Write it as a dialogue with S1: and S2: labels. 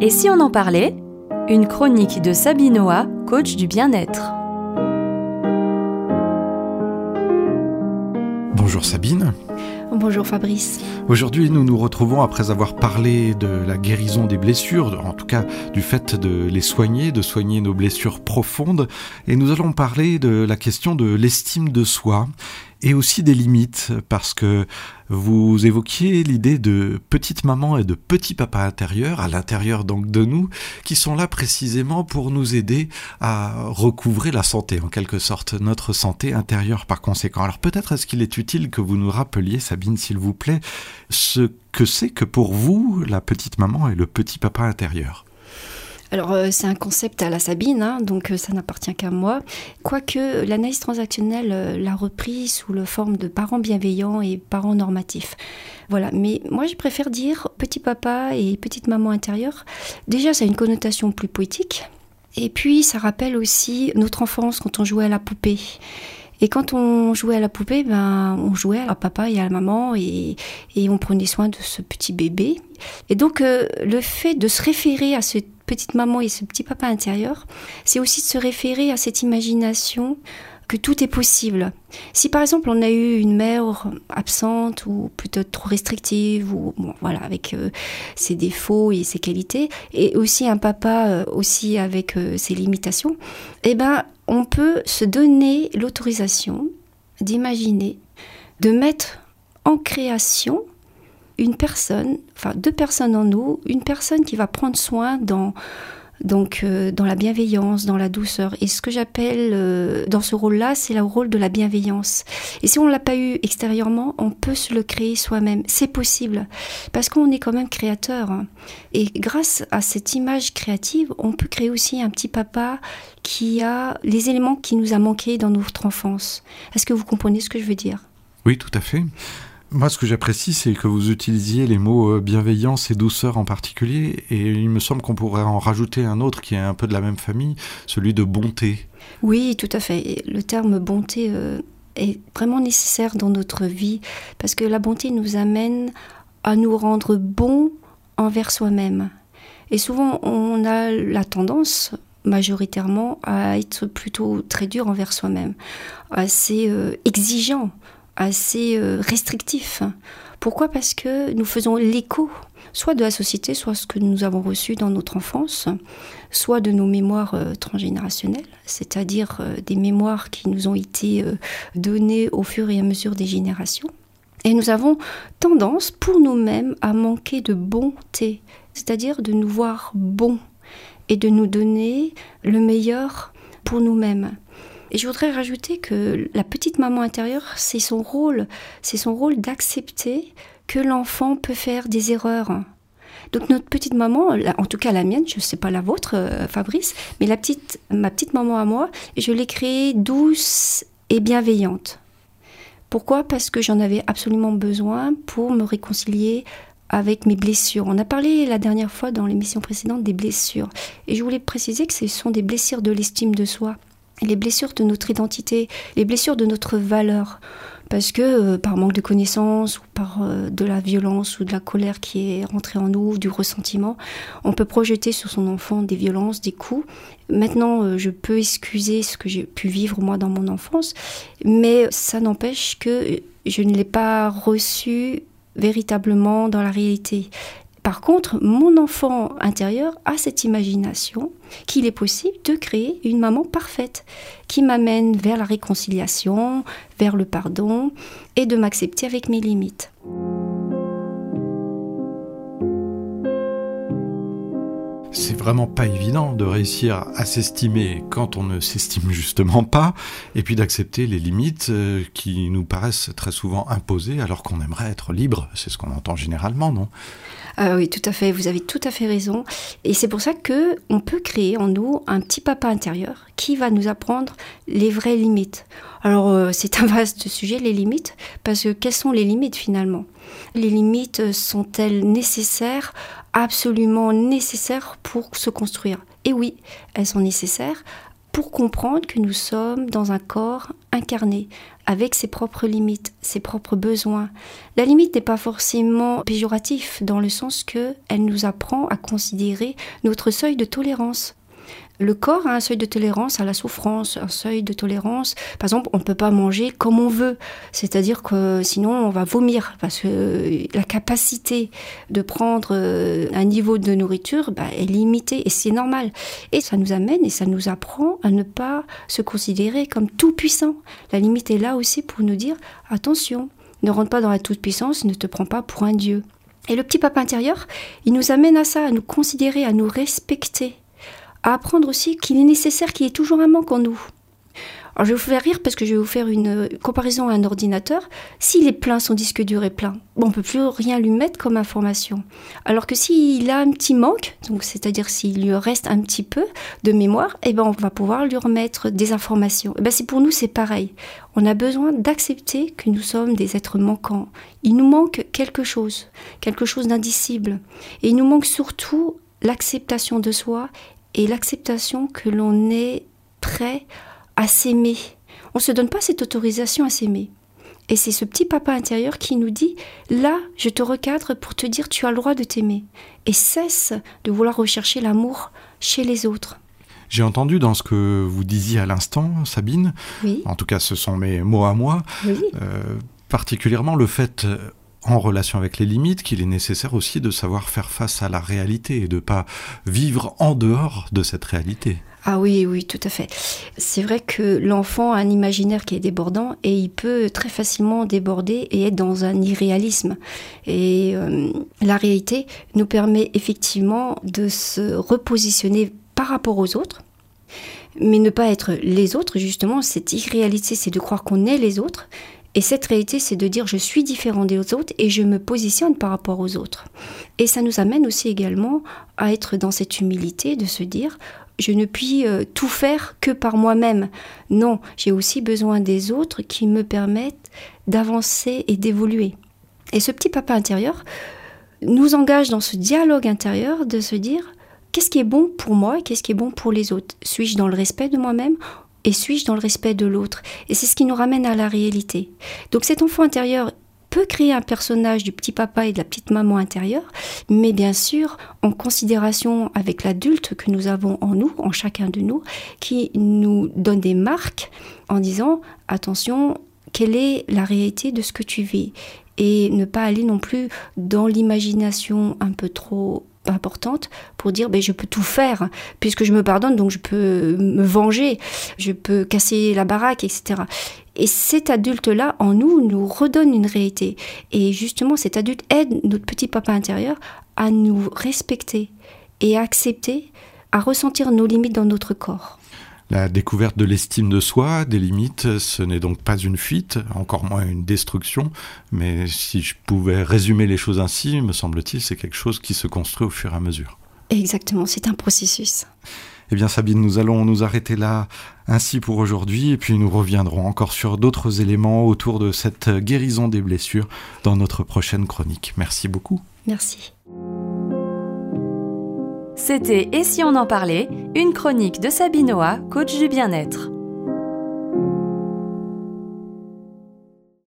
S1: Et si on en parlait? Une chronique de Sabinoa, coach du bien-être.
S2: Bonjour Sabine.
S3: Bonjour Fabrice.
S2: Aujourd'hui, nous nous retrouvons après avoir parlé de la guérison des blessures, en tout cas du fait de les soigner, de soigner nos blessures profondes, et nous allons parler de la question de l'estime de soi et aussi des limites, parce que vous évoquiez l'idée de petite maman et de petit papa intérieur, à l'intérieur donc de nous, qui sont là précisément pour nous aider à recouvrer la santé, en quelque sorte, notre santé intérieure par conséquent. Alors peut-être est-ce qu'il est utile que vous nous rappeliez, Sabine, s'il vous plaît, ce que c'est que pour vous la petite maman et le petit papa intérieur?
S3: Alors, euh, c'est un concept à la Sabine, hein, donc euh, ça n'appartient qu'à moi. Quoique l'analyse transactionnelle euh, l'a repris sous la forme de parents bienveillants et parents normatifs. Voilà, mais moi je préfère dire petit papa et petite maman intérieure. Déjà, ça a une connotation plus poétique. Et puis, ça rappelle aussi notre enfance quand on jouait à la poupée. Et quand on jouait à la poupée, ben, on jouait à papa et à maman et, et on prenait soin de ce petit bébé. Et donc, le fait de se référer à ce petite maman et ce petit papa intérieur, c'est aussi de se référer à cette imagination que tout est possible. Si par exemple on a eu une mère absente ou peut-être trop restrictive ou voilà avec euh, ses défauts et ses qualités et aussi un papa euh, aussi avec euh, ses limitations, eh ben on peut se donner l'autorisation d'imaginer, de mettre en création une personne, enfin deux personnes en nous, une personne qui va prendre soin dans donc euh, dans la bienveillance, dans la douceur. Et ce que j'appelle euh, dans ce rôle-là, c'est le rôle de la bienveillance. Et si on l'a pas eu extérieurement, on peut se le créer soi-même. C'est possible parce qu'on est quand même créateur. Hein. Et grâce à cette image créative, on peut créer aussi un petit papa qui a les éléments qui nous a manqué dans notre enfance. Est-ce que vous comprenez ce que je veux dire?
S2: Oui, tout à fait. Moi, ce que j'apprécie, c'est que vous utilisiez les mots euh, bienveillance et douceur en particulier, et il me semble qu'on pourrait en rajouter un autre qui est un peu de la même famille, celui de bonté.
S3: Oui, tout à fait. Le terme bonté euh, est vraiment nécessaire dans notre vie, parce que la bonté nous amène à nous rendre bons envers soi-même. Et souvent, on a la tendance, majoritairement, à être plutôt très dur envers soi-même, assez euh, exigeant assez euh, restrictif. Pourquoi? Parce que nous faisons l'écho, soit de la société, soit ce que nous avons reçu dans notre enfance, soit de nos mémoires euh, transgénérationnelles, c'est-à-dire euh, des mémoires qui nous ont été données au fur et à mesure des générations. Et nous avons tendance pour nous-mêmes à manquer de bonté, c'est-à-dire de nous voir bons et de nous donner le meilleur pour nous-mêmes. Et je voudrais rajouter que la petite maman intérieure, c'est son rôle, c'est son rôle d'accepter que l'enfant peut faire des erreurs. Donc notre petite maman, en tout cas la mienne, je ne sais pas la vôtre, euh, Fabrice, mais la petite, ma petite maman à moi, je l'ai créée douce et bienveillante. Pourquoi? Parce que j'en avais absolument besoin pour me réconcilier avec mes blessures. On a parlé la dernière fois dans l'émission précédente des blessures. Et je voulais préciser que ce sont des blessures de l'estime de soi les blessures de notre identité, les blessures de notre valeur. Parce que euh, par manque de connaissances ou par euh, de la violence ou de la colère qui est rentrée en nous, du ressentiment, on peut projeter sur son enfant des violences, des coups. Maintenant, euh, je peux excuser ce que j'ai pu vivre moi dans mon enfance, mais ça n'empêche que je ne l'ai pas reçu véritablement dans la réalité. Par contre, mon enfant intérieur a cette imagination qu'il est possible de créer une maman parfaite qui m'amène vers la réconciliation, vers le pardon et de m'accepter avec mes limites.
S2: c'est vraiment pas évident de réussir à s'estimer quand on ne s'estime justement pas, et puis d'accepter les limites euh, qui nous paraissent très souvent imposées alors qu'on aimerait être libre. C'est ce qu'on entend généralement, non?
S3: Ah oui, tout à fait. Vous avez tout à fait raison. Et c'est pour ça que on peut créer en nous un petit papa intérieur qui va nous apprendre les vraies limites. Alors euh, c'est un vaste sujet les limites parce que quelles sont les limites finalement? Les limites sont-elles nécessaires absolument nécessaires pour se construire? Et oui, elles sont nécessaires pour comprendre que nous sommes dans un corps incarné, avec ses propres limites, ses propres besoins. La limite n'est pas forcément péjoratif dans le sens que elle nous apprend à considérer notre seuil de tolérance. Le corps a un seuil de tolérance à la souffrance, un seuil de tolérance. Par exemple, on ne peut pas manger comme on veut. C'est-à-dire que sinon, on va vomir. Que la capacité de prendre euh, un niveau de nourriture bah, est limitée. Et c'est normal. Et ça nous amène et ça nous apprend à ne pas se considérer comme tout puissant. La limite est là aussi pour nous dire attention, ne rentre pas dans la toute-puissance, ne te prends pas pour un dieu. Et le petit papa intérieur, il nous amène à ça, à nous considérer, à nous respecter à apprendre aussi qu'il est nécessaire qu'il y ait toujours un manque en nous. Alors je vais vous faire rire parce que je vais vous faire une euh, comparaison à un ordinateur. S'il est plein, son disque dur est plein, on ne peut plus rien lui mettre comme information. Alors que s'il a un petit manque, c'est-à-dire s'il lui reste un petit peu de mémoire, eh ben on va pouvoir lui remettre des informations. Eh ben c'est pour nous c'est pareil. On a besoin d'accepter que nous sommes des êtres manquants. Il nous manque quelque chose, quelque chose d'indicible. Et il nous manque surtout l'acceptation de soi et l'acceptation que l'on est prêt à s'aimer. On ne se donne pas cette autorisation à s'aimer. Et c'est ce petit papa intérieur qui nous dit Là, je te recadre pour te dire tu as le droit de t'aimer. Et cesse de vouloir rechercher l'amour chez les autres.
S2: J'ai entendu dans ce que vous disiez à l'instant, Sabine,
S3: oui.
S2: en tout cas ce sont mes mots à moi,
S3: oui.
S2: euh, particulièrement le fait en relation avec les limites qu'il est nécessaire aussi de savoir faire face à la réalité et de pas vivre en dehors de cette réalité.
S3: Ah oui, oui, tout à fait. C'est vrai que l'enfant a un imaginaire qui est débordant et il peut très facilement déborder et être dans un irréalisme. Et euh, la réalité nous permet effectivement de se repositionner par rapport aux autres, mais ne pas être les autres, justement, cette irréalité, c'est de croire qu'on est les autres, et cette réalité, c'est de dire je suis différent des autres et je me positionne par rapport aux autres. Et ça nous amène aussi également à être dans cette humilité de se dire je ne puis euh, tout faire que par moi-même. Non, j'ai aussi besoin des autres qui me permettent d'avancer et d'évoluer. Et ce petit papa intérieur nous engage dans ce dialogue intérieur de se dire qu'est-ce qui est bon pour moi et qu'est-ce qui est bon pour les autres? Suis-je dans le respect de moi-même et suis-je dans le respect de l'autre? Et c'est ce qui nous ramène à la réalité. Donc cet enfant intérieur peut créer un personnage du petit papa et de la petite maman intérieure, mais bien sûr en considération avec l'adulte que nous avons en nous, en chacun de nous, qui nous donne des marques en disant attention, quelle est la réalité de ce que tu vis? Et ne pas aller non plus dans l'imagination un peu trop importante pour dire ben, je peux tout faire puisque je me pardonne donc je peux me venger je peux casser la baraque etc et cet adulte là en nous nous redonne une réalité. Et justement cet adulte aide notre petit papa intérieur à nous respecter et à accepter à ressentir nos limites dans notre corps
S2: la découverte de l'estime de soi, des limites, ce n'est donc pas une fuite, encore moins une destruction, mais si je pouvais résumer les choses ainsi, me semble-t-il, c'est quelque chose qui se construit au fur et à mesure.
S3: Exactement, c'est un processus.
S2: Eh bien Sabine, nous allons nous arrêter là ainsi pour aujourd'hui et puis nous reviendrons encore sur d'autres éléments autour de cette guérison des blessures dans notre prochaine chronique. Merci beaucoup.
S3: Merci.
S1: C'était Et si on en parlait, une chronique de Sabinoa, coach du bien-être.